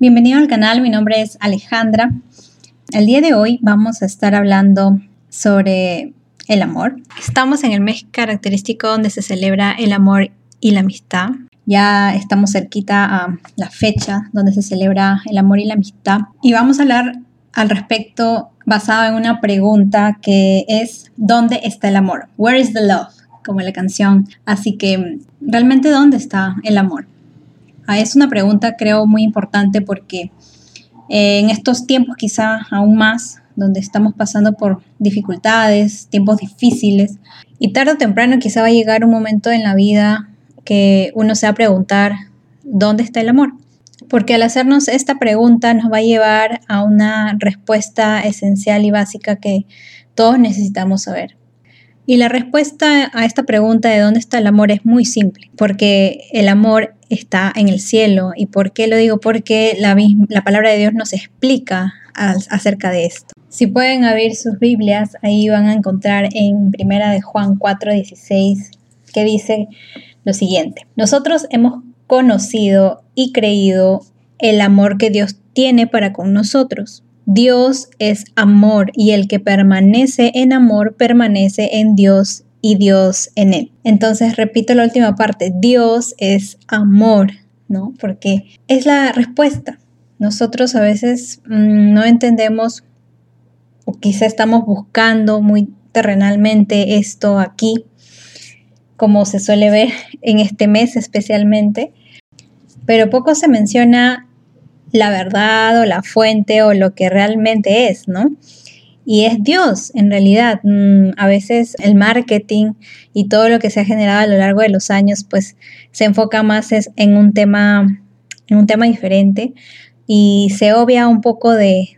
Bienvenido al canal, mi nombre es Alejandra. El día de hoy vamos a estar hablando sobre el amor. Estamos en el mes característico donde se celebra el amor y la amistad. Ya estamos cerquita a la fecha donde se celebra el amor y la amistad. Y vamos a hablar al respecto basado en una pregunta que es ¿dónde está el amor? Where is the love? Como la canción. Así que, ¿realmente dónde está el amor? Ah, es una pregunta creo muy importante porque eh, en estos tiempos quizá aún más, donde estamos pasando por dificultades, tiempos difíciles, y tarde o temprano quizá va a llegar un momento en la vida que uno se va a preguntar, ¿dónde está el amor? Porque al hacernos esta pregunta nos va a llevar a una respuesta esencial y básica que todos necesitamos saber. Y la respuesta a esta pregunta de dónde está el amor es muy simple, porque el amor está en el cielo. ¿Y por qué lo digo? Porque la, la palabra de Dios nos explica acerca de esto. Si pueden abrir sus Biblias, ahí van a encontrar en Primera de Juan 4:16 que dice lo siguiente: Nosotros hemos conocido y creído el amor que Dios tiene para con nosotros. Dios es amor y el que permanece en amor permanece en Dios Dios en él. Entonces, repito la última parte, Dios es amor, ¿no? Porque es la respuesta. Nosotros a veces mm, no entendemos o quizá estamos buscando muy terrenalmente esto aquí, como se suele ver en este mes especialmente, pero poco se menciona la verdad o la fuente o lo que realmente es, ¿no? Y es Dios, en realidad. Mm, a veces el marketing y todo lo que se ha generado a lo largo de los años, pues se enfoca más en un tema, en un tema diferente y se obvia un poco de,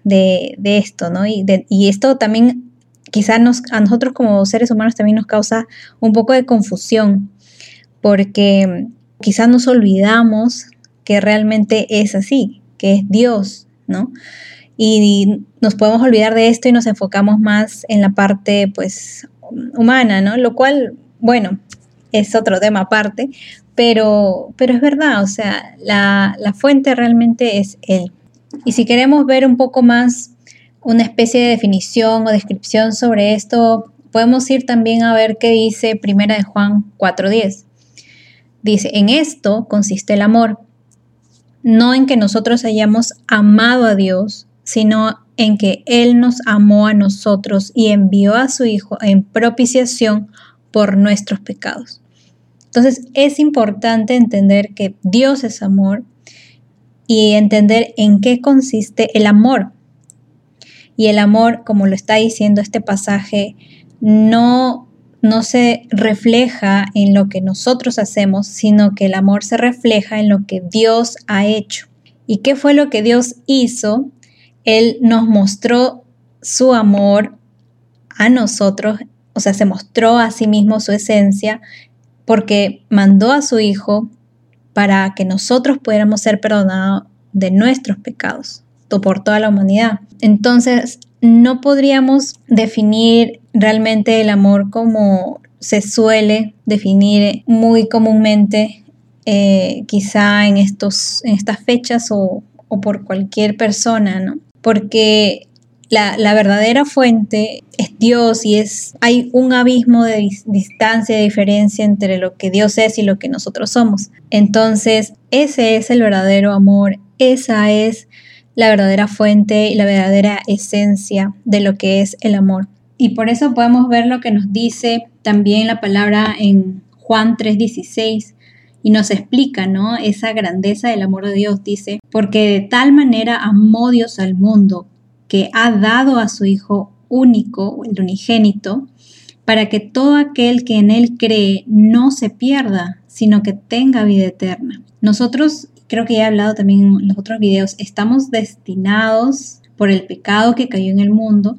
esto, ¿no? Y, y esto también quizás nos, a nosotros como seres humanos también nos causa un poco de confusión, porque quizás nos olvidamos que realmente es así, que es Dios, ¿no? Y nos podemos olvidar de esto y nos enfocamos más en la parte, pues, humana, ¿no? Lo cual, bueno, es otro tema aparte, pero, pero es verdad, o sea, la, la fuente realmente es Él. Y si queremos ver un poco más una especie de definición o descripción sobre esto, podemos ir también a ver qué dice Primera de Juan 4.10. Dice, en esto consiste el amor, no en que nosotros hayamos amado a Dios, sino en que Él nos amó a nosotros y envió a su Hijo en propiciación por nuestros pecados. Entonces es importante entender que Dios es amor y entender en qué consiste el amor. Y el amor, como lo está diciendo este pasaje, no no se refleja en lo que nosotros hacemos, sino que el amor se refleja en lo que Dios ha hecho. ¿Y qué fue lo que Dios hizo? Él nos mostró su amor a nosotros, o sea, se mostró a sí mismo su esencia porque mandó a su Hijo para que nosotros pudiéramos ser perdonados de nuestros pecados por toda la humanidad. Entonces, no podríamos definir realmente el amor como se suele definir muy comúnmente, eh, quizá en, estos, en estas fechas o, por cualquier persona, ¿no? Porque la, verdadera fuente es Dios y es, hay un abismo de distancia, de diferencia entre lo que Dios es y lo que nosotros somos. Entonces, ese es el verdadero amor, esa es la verdadera fuente y la verdadera esencia de lo que es el amor. Y por eso podemos ver lo que nos dice también la palabra en Juan 3:16 y nos explica, ¿no? Esa grandeza del amor de Dios, dice, porque de tal manera amó Dios al mundo que ha dado a su Hijo único, el unigénito, para que todo aquel que en Él cree no se pierda, sino que tenga vida eterna. Nosotros creo que ya he hablado también en los otros videos, estamos destinados por el pecado que cayó en el mundo,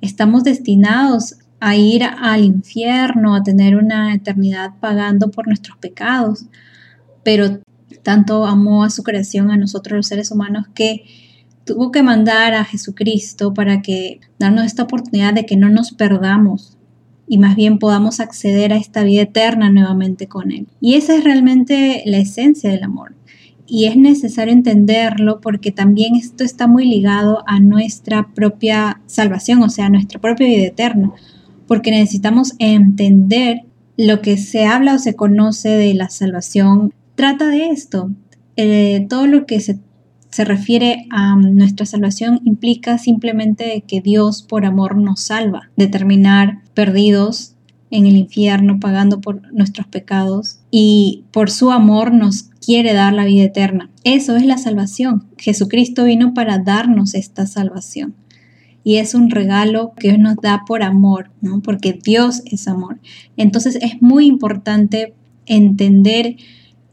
estamos destinados a ir al infierno, a tener una eternidad pagando por nuestros pecados, pero tanto amó a su creación, a nosotros los seres humanos, que tuvo que mandar a Jesucristo para que darnos esta oportunidad de que no nos perdamos y más bien podamos acceder a esta vida eterna nuevamente con Él. Y esa es realmente la esencia del amor. y es necesario entenderlo porque también esto está muy ligado a nuestra propia salvación, o sea, a nuestra propia vida eterna, porque necesitamos entender lo que se habla o se conoce de la salvación. Trata de esto. Eh, todo lo que se, se refiere a nuestra salvación implica simplemente que Dios por amor nos salva, de terminar perdidos en el infierno pagando por nuestros pecados y por su amor nos quiere dar la vida eterna. Eso es la salvación. Jesucristo vino para darnos esta salvación. Y es un regalo que Dios nos da por amor, ¿no? Porque Dios es amor. Entonces es muy importante entender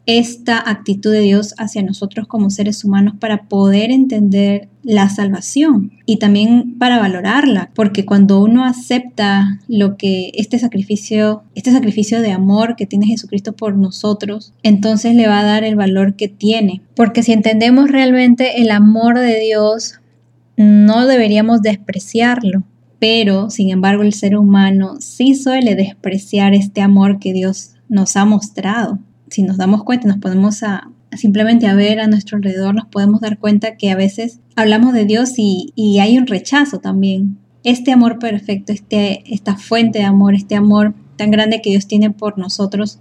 esta actitud de Dios hacia nosotros como seres humanos para poder entender la salvación y también para valorarla, porque cuando uno acepta lo que este sacrificio, este sacrificio de amor que tiene Jesucristo por nosotros, entonces le va a dar el valor que tiene, porque si entendemos realmente el amor de Dios, no deberíamos despreciarlo. Pero, sin embargo, el ser humano sí suele despreciar este amor que Dios nos ha mostrado si nos damos cuenta, nos ponemos a simplemente a ver a nuestro alrededor, nos podemos dar cuenta que a veces hablamos de Dios y, hay un rechazo también. Este amor perfecto, este, esta fuente de amor, este amor tan grande que Dios tiene por nosotros,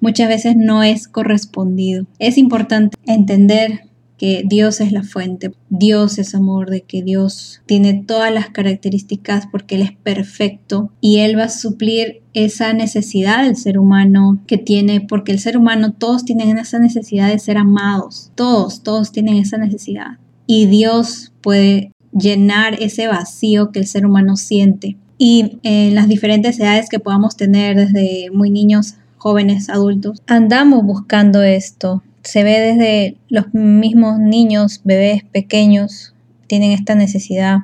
muchas veces no es correspondido. Es importante entender que Dios es la fuente, Dios es amor, de que Dios tiene todas las características porque Él es perfecto y Él va a suplir esa necesidad del ser humano que tiene, porque el ser humano todos tienen esa necesidad de ser amados, todos, todos tienen esa necesidad y Dios puede llenar ese vacío que el ser humano siente. Y en las diferentes edades que podamos tener, desde muy niños, jóvenes, adultos, andamos buscando esto, se ve desde los mismos niños, bebés pequeños, tienen esta necesidad.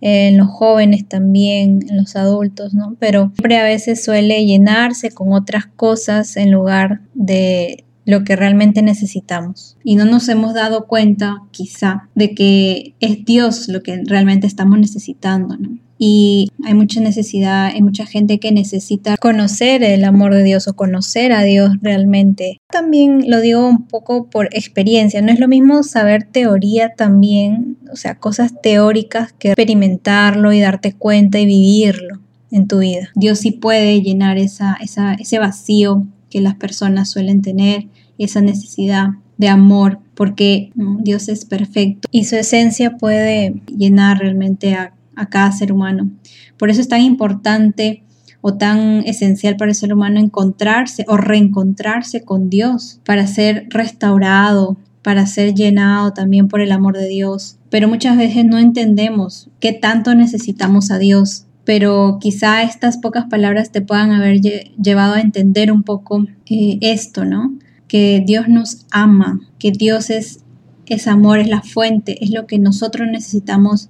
En los jóvenes también, en los adultos, ¿no? Pero siempre a veces suele llenarse con otras cosas en lugar de lo que realmente necesitamos. Y no nos hemos dado cuenta, quizá, de que es Dios lo que realmente estamos necesitando, ¿no? Y hay mucha necesidad, hay mucha gente que necesita conocer el amor de Dios o conocer a Dios realmente. También lo digo un poco por experiencia, no es lo mismo saber teoría también, o sea, cosas teóricas que experimentarlo y darte cuenta y vivirlo en tu vida. Dios sí puede llenar esa, ese vacío que las personas suelen tener, esa necesidad de amor, porque Dios es perfecto y su esencia puede llenar realmente a a cada ser humano. Por eso es tan importante o tan esencial para el ser humano encontrarse o reencontrarse con Dios para ser restaurado, para ser llenado también por el amor de Dios. Pero muchas veces no entendemos qué tanto necesitamos a Dios. Pero quizá estas pocas palabras te puedan haber llevado a entender un poco eh, esto, ¿no? Que Dios nos ama, que Dios es, es amor, es la fuente, es lo que nosotros necesitamos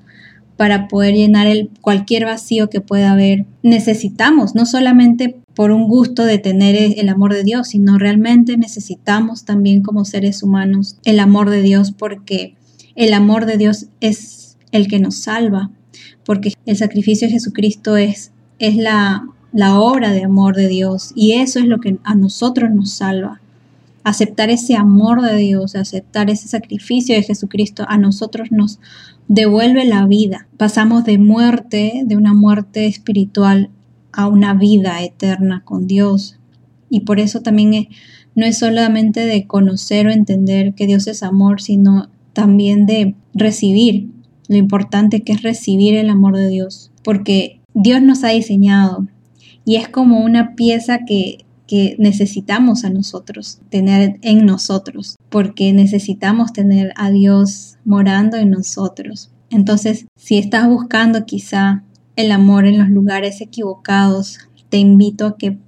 para poder llenar el, cualquier vacío que pueda haber. Necesitamos, no solamente por un gusto de tener el amor de Dios, sino realmente necesitamos también como seres humanos el amor de Dios porque el amor de Dios es el que nos salva, porque el sacrificio de Jesucristo es, es la, la obra de amor de Dios y eso es lo que a nosotros nos salva aceptar ese amor de Dios, aceptar ese sacrificio de Jesucristo, a nosotros nos devuelve la vida. Pasamos de muerte, de una muerte espiritual, a una vida eterna con Dios. Y por eso también no es solamente de conocer o entender que Dios es amor, sino también de recibir. Lo importante que es recibir el amor de Dios, porque Dios nos ha diseñado y es como una pieza que que necesitamos a nosotros, tener en nosotros, porque necesitamos tener a Dios morando en nosotros. Entonces, si estás buscando quizá el amor en los lugares equivocados, te invito a que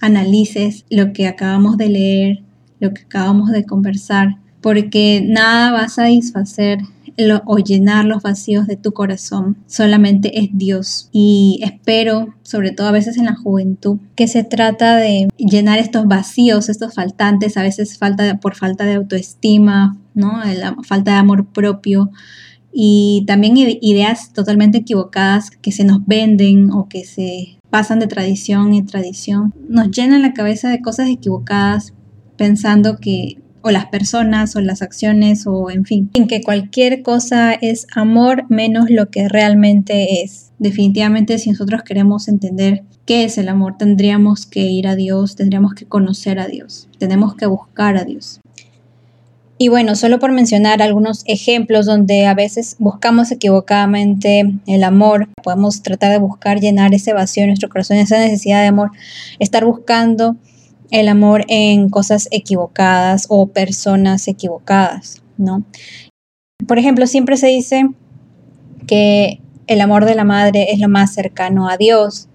analices lo que acabamos de leer, lo que acabamos de conversar, porque nada va a satisfacer o llenar los vacíos de tu corazón. Solamente es Dios. Y espero, sobre todo a veces en la juventud, que se trata de llenar estos vacíos, estos faltantes, a veces falta por falta de autoestima, ¿no? La falta de amor propio y también ideas totalmente equivocadas que se nos venden o que se pasan de tradición en tradición. Nos llenan la cabeza de cosas equivocadas pensando que o las personas o las acciones o en fin, en que cualquier cosa es amor menos lo que realmente es. Definitivamente si nosotros queremos entender qué es el amor, tendríamos que ir a Dios, tendríamos que conocer a Dios, tenemos que buscar a Dios. Y bueno, solo por mencionar algunos ejemplos donde a veces buscamos equivocadamente el amor, podemos tratar de buscar llenar ese vacío en nuestro corazón, esa necesidad de amor, estar buscando el amor en cosas equivocadas o personas equivocadas, ¿no? Por ejemplo, siempre se dice que el amor de la madre es lo más cercano a Dios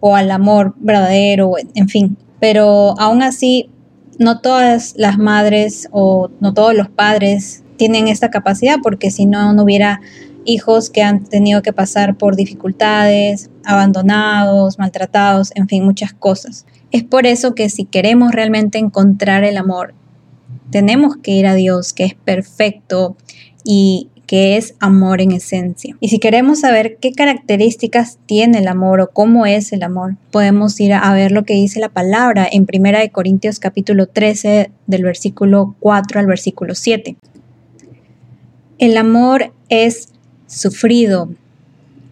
o al amor verdadero, en fin, pero aún así no todas las madres o no todos los padres tienen esta capacidad porque si no, no hubiera hijos que han tenido que pasar por dificultades, abandonados, maltratados, en fin, muchas cosas. Es por eso que si queremos realmente encontrar el amor, tenemos que ir a Dios, que es perfecto y que es amor en esencia. Y si queremos saber qué características tiene el amor o cómo es el amor, podemos ir a ver lo que dice la palabra en 1 Corintios capítulo 13 del versículo 4 al versículo 7. El amor es sufrido,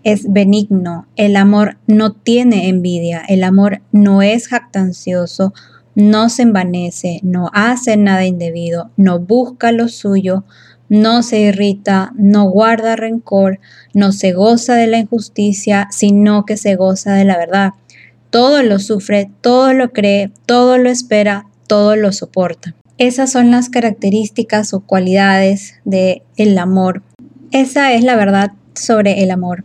es benigno, el amor no tiene envidia, el amor no es jactancioso, no se envanece, no hace nada indebido, no busca lo suyo, no se irrita, no guarda rencor, no se goza de la injusticia, sino que se goza de la verdad. Todo lo sufre, todo lo cree, todo lo espera, todo lo soporta. Esas son las características o cualidades del el amor. Esa es la verdad sobre el amor.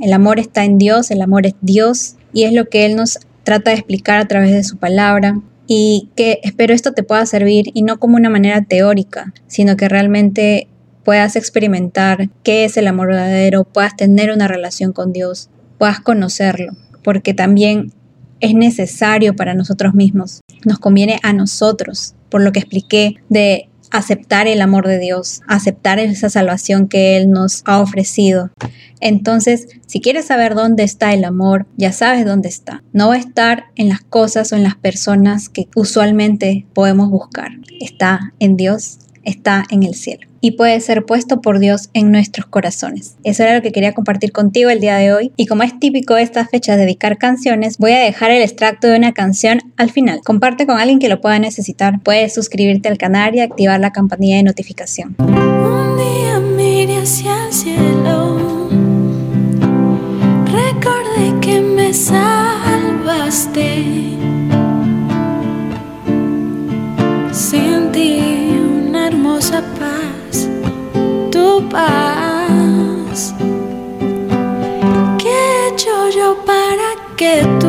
El amor está en Dios, el amor es Dios y es lo que Él nos trata de explicar a través de su palabra y que espero esto te pueda servir y no como una manera teórica, sino que realmente puedas experimentar qué es el amor verdadero, puedas tener una relación con Dios, puedas conocerlo, porque también es necesario para nosotros mismos, nos conviene a nosotros, por lo que expliqué de aceptar el amor de Dios, aceptar esa salvación que Él nos ha ofrecido. Entonces, si quieres saber dónde está el amor, ya sabes dónde está. No va a estar en las cosas o en las personas que usualmente podemos buscar. Está en Dios, está en el cielo y puede ser puesto por Dios en nuestros corazones. Eso era lo que quería compartir contigo el día de hoy y como es típico de estas fechas dedicar canciones, voy a dejar el extracto de una canción al final. Comparte con alguien que lo pueda necesitar. Puedes suscribirte al canal y activar la campanilla de notificación. Sentí una hermosa paz, tu paz. ¿Qué he hecho yo para que tú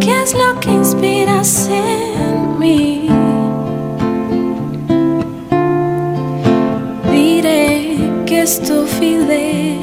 ¿Qué es lo que inspiras en mí? Diré que es tu fidelidad.